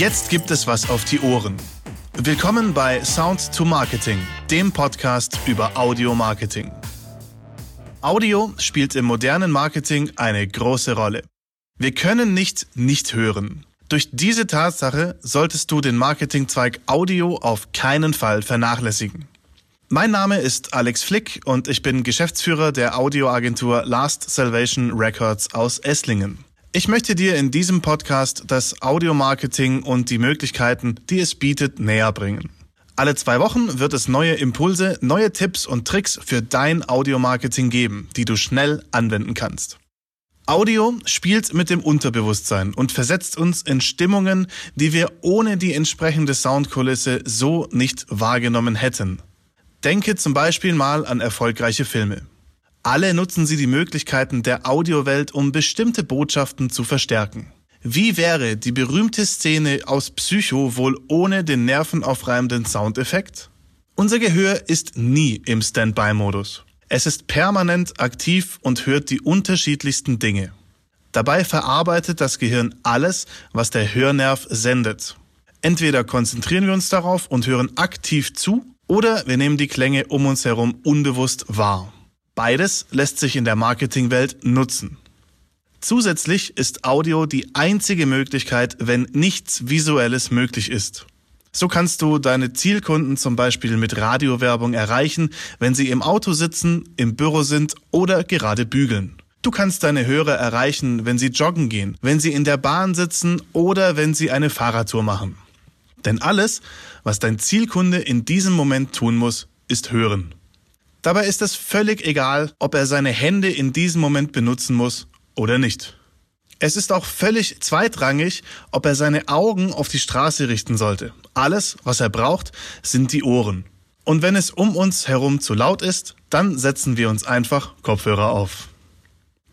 Jetzt gibt es was auf die Ohren. Willkommen bei Sound to Marketing, dem Podcast über Audio Marketing. Audio spielt im modernen Marketing eine große Rolle. Wir können nicht nicht hören. Durch diese Tatsache solltest du den Marketingzweig Audio auf keinen Fall vernachlässigen. Mein Name ist Alex Flick und ich bin Geschäftsführer der Audioagentur Last Salvation Records aus Esslingen. Ich möchte dir in diesem Podcast das Audiomarketing und die Möglichkeiten, die es bietet, näher bringen. Alle zwei Wochen wird es neue Impulse, neue Tipps und Tricks für dein Audiomarketing geben, die du schnell anwenden kannst. Audio spielt mit dem Unterbewusstsein und versetzt uns in Stimmungen, die wir ohne die entsprechende Soundkulisse so nicht wahrgenommen hätten. Denke zum Beispiel mal an erfolgreiche Filme. Alle nutzen sie die Möglichkeiten der Audiowelt, um bestimmte Botschaften zu verstärken. Wie wäre die berühmte Szene aus Psycho wohl ohne den nervenaufreibenden Soundeffekt? Unser Gehör ist nie im Standby-Modus. Es ist permanent aktiv und hört die unterschiedlichsten Dinge. Dabei verarbeitet das Gehirn alles, was der Hörnerv sendet. Entweder konzentrieren wir uns darauf und hören aktiv zu oder wir nehmen die Klänge um uns herum unbewusst wahr. Beides lässt sich in der Marketingwelt nutzen. Zusätzlich ist Audio die einzige Möglichkeit, wenn nichts Visuelles möglich ist. So kannst du deine Zielkunden zum Beispiel mit Radiowerbung erreichen, wenn sie im Auto sitzen, im Büro sind oder gerade bügeln. Du kannst deine Hörer erreichen, wenn sie joggen gehen, wenn sie in der Bahn sitzen oder wenn sie eine Fahrradtour machen. Denn alles, was dein Zielkunde in diesem Moment tun muss, ist hören. Dabei ist es völlig egal, ob er seine Hände in diesem Moment benutzen muss oder nicht. Es ist auch völlig zweitrangig, ob er seine Augen auf die Straße richten sollte. Alles, was er braucht, sind die Ohren. Und wenn es um uns herum zu laut ist, dann setzen wir uns einfach Kopfhörer auf.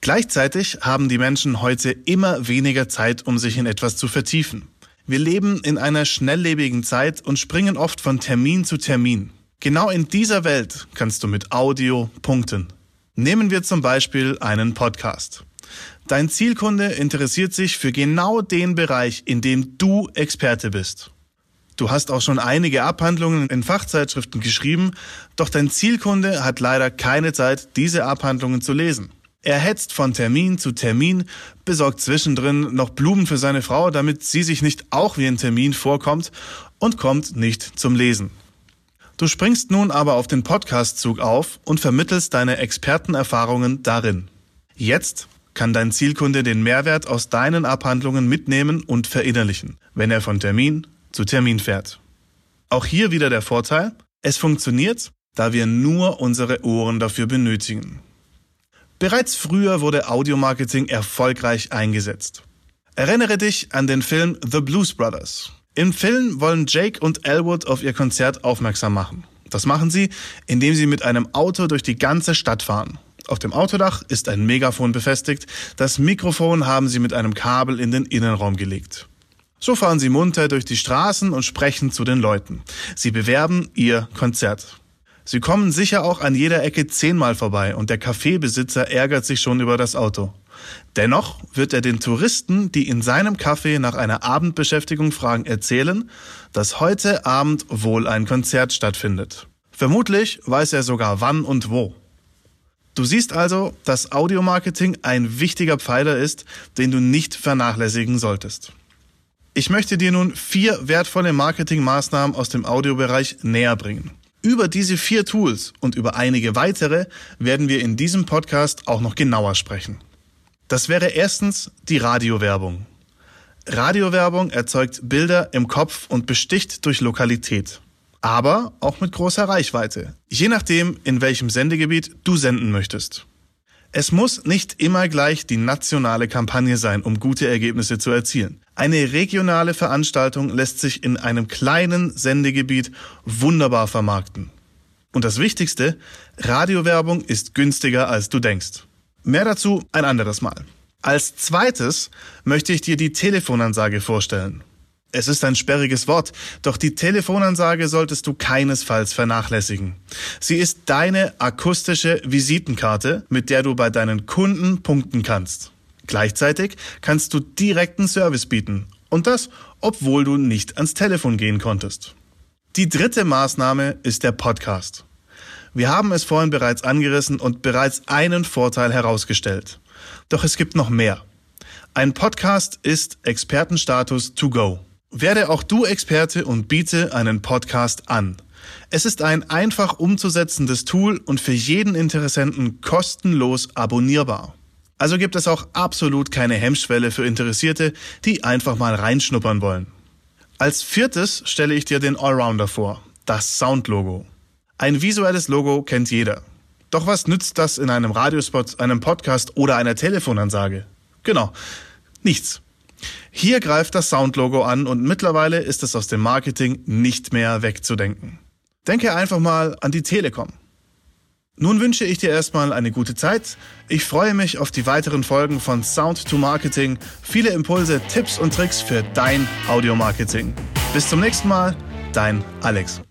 Gleichzeitig haben die Menschen heute immer weniger Zeit, um sich in etwas zu vertiefen. Wir leben in einer schnelllebigen Zeit und springen oft von Termin zu Termin. Genau in dieser Welt kannst du mit Audio punkten. Nehmen wir zum Beispiel einen Podcast. Dein Zielkunde interessiert sich für genau den Bereich, in dem du Experte bist. Du hast auch schon einige Abhandlungen in Fachzeitschriften geschrieben, doch dein Zielkunde hat leider keine Zeit, diese Abhandlungen zu lesen. Er hetzt von Termin zu Termin, besorgt zwischendrin noch Blumen für seine Frau, damit sie sich nicht auch wie ein Termin vorkommt und kommt nicht zum Lesen. Du springst nun aber auf den Podcastzug auf und vermittelst deine Expertenerfahrungen darin. Jetzt kann dein Zielkunde den Mehrwert aus deinen Abhandlungen mitnehmen und verinnerlichen, wenn er von Termin zu Termin fährt. Auch hier wieder der Vorteil, es funktioniert, da wir nur unsere Ohren dafür benötigen. Bereits früher wurde Audiomarketing erfolgreich eingesetzt. Erinnere dich an den Film The Blues Brothers. Im Film wollen Jake und Elwood auf ihr Konzert aufmerksam machen. Das machen sie, indem sie mit einem Auto durch die ganze Stadt fahren. Auf dem Autodach ist ein Megafon befestigt. Das Mikrofon haben sie mit einem Kabel in den Innenraum gelegt. So fahren sie munter durch die Straßen und sprechen zu den Leuten. Sie bewerben ihr Konzert. Sie kommen sicher auch an jeder Ecke zehnmal vorbei und der Kaffeebesitzer ärgert sich schon über das Auto. Dennoch wird er den Touristen, die in seinem Café nach einer Abendbeschäftigung fragen, erzählen, dass heute Abend wohl ein Konzert stattfindet. Vermutlich weiß er sogar wann und wo. Du siehst also, dass Audiomarketing ein wichtiger Pfeiler ist, den du nicht vernachlässigen solltest. Ich möchte dir nun vier wertvolle Marketingmaßnahmen aus dem Audiobereich näher bringen. Über diese vier Tools und über einige weitere werden wir in diesem Podcast auch noch genauer sprechen. Das wäre erstens die Radiowerbung. Radiowerbung erzeugt Bilder im Kopf und besticht durch Lokalität, aber auch mit großer Reichweite, je nachdem, in welchem Sendegebiet du senden möchtest. Es muss nicht immer gleich die nationale Kampagne sein, um gute Ergebnisse zu erzielen. Eine regionale Veranstaltung lässt sich in einem kleinen Sendegebiet wunderbar vermarkten. Und das Wichtigste, Radiowerbung ist günstiger als du denkst. Mehr dazu ein anderes Mal. Als zweites möchte ich dir die Telefonansage vorstellen. Es ist ein sperriges Wort, doch die Telefonansage solltest du keinesfalls vernachlässigen. Sie ist deine akustische Visitenkarte, mit der du bei deinen Kunden punkten kannst. Gleichzeitig kannst du direkten Service bieten, Und das, obwohl du nicht ans Telefon gehen konntest. Die dritte Maßnahme ist der Podcast. Wir haben es vorhin bereits angerissen und bereits einen Vorteil herausgestellt. Doch es gibt noch mehr. Ein Podcast ist Expertenstatus to go. Werde auch du Experte und biete einen Podcast an. Es ist ein einfach umzusetzendes Tool und für jeden Interessenten kostenlos abonnierbar. Also gibt es auch absolut keine Hemmschwelle für Interessierte, die einfach mal reinschnuppern wollen. Als viertes stelle ich dir den Allrounder vor, das Soundlogo. Ein visuelles Logo kennt jeder. Doch was nützt das in einem Radiospot, einem Podcast oder einer Telefonansage? Genau, nichts. Hier greift das Soundlogo an und mittlerweile ist es aus dem Marketing nicht mehr wegzudenken. Denke einfach mal an die Telekom. Nun wünsche ich dir erstmal eine gute Zeit. Ich freue mich auf die weiteren Folgen von Sound to Marketing. Viele Impulse, Tipps und Tricks für dein Audiomarketing. Bis zum nächsten Mal, dein Alex.